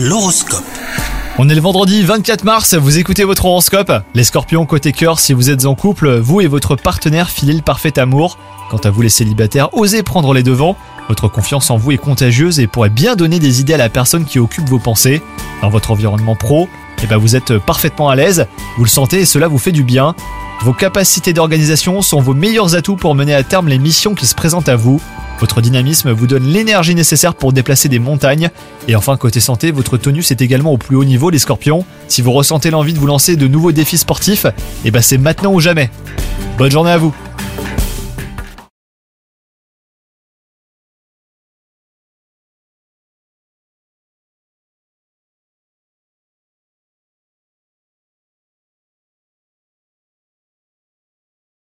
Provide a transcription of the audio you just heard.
L'horoscope. On est le vendredi 24 mars, vous écoutez votre horoscope. Les scorpions côté cœur, si vous êtes en couple, vous et votre partenaire filez le parfait amour. Quant à vous les célibataires, osez prendre les devants. Votre confiance en vous est contagieuse et pourrait bien donner des idées à la personne qui occupe vos pensées. Dans votre environnement pro, eh ben vous êtes parfaitement à l'aise, vous le sentez et cela vous fait du bien. Vos capacités d'organisation sont vos meilleurs atouts pour mener à terme les missions qui se présentent à vous. Votre dynamisme vous donne l'énergie nécessaire pour déplacer des montagnes. Et enfin, côté santé, votre tonus est également au plus haut niveau, les scorpions. Si vous ressentez l'envie de vous lancer de nouveaux défis sportifs, eh ben c'est maintenant ou jamais. Bonne journée à vous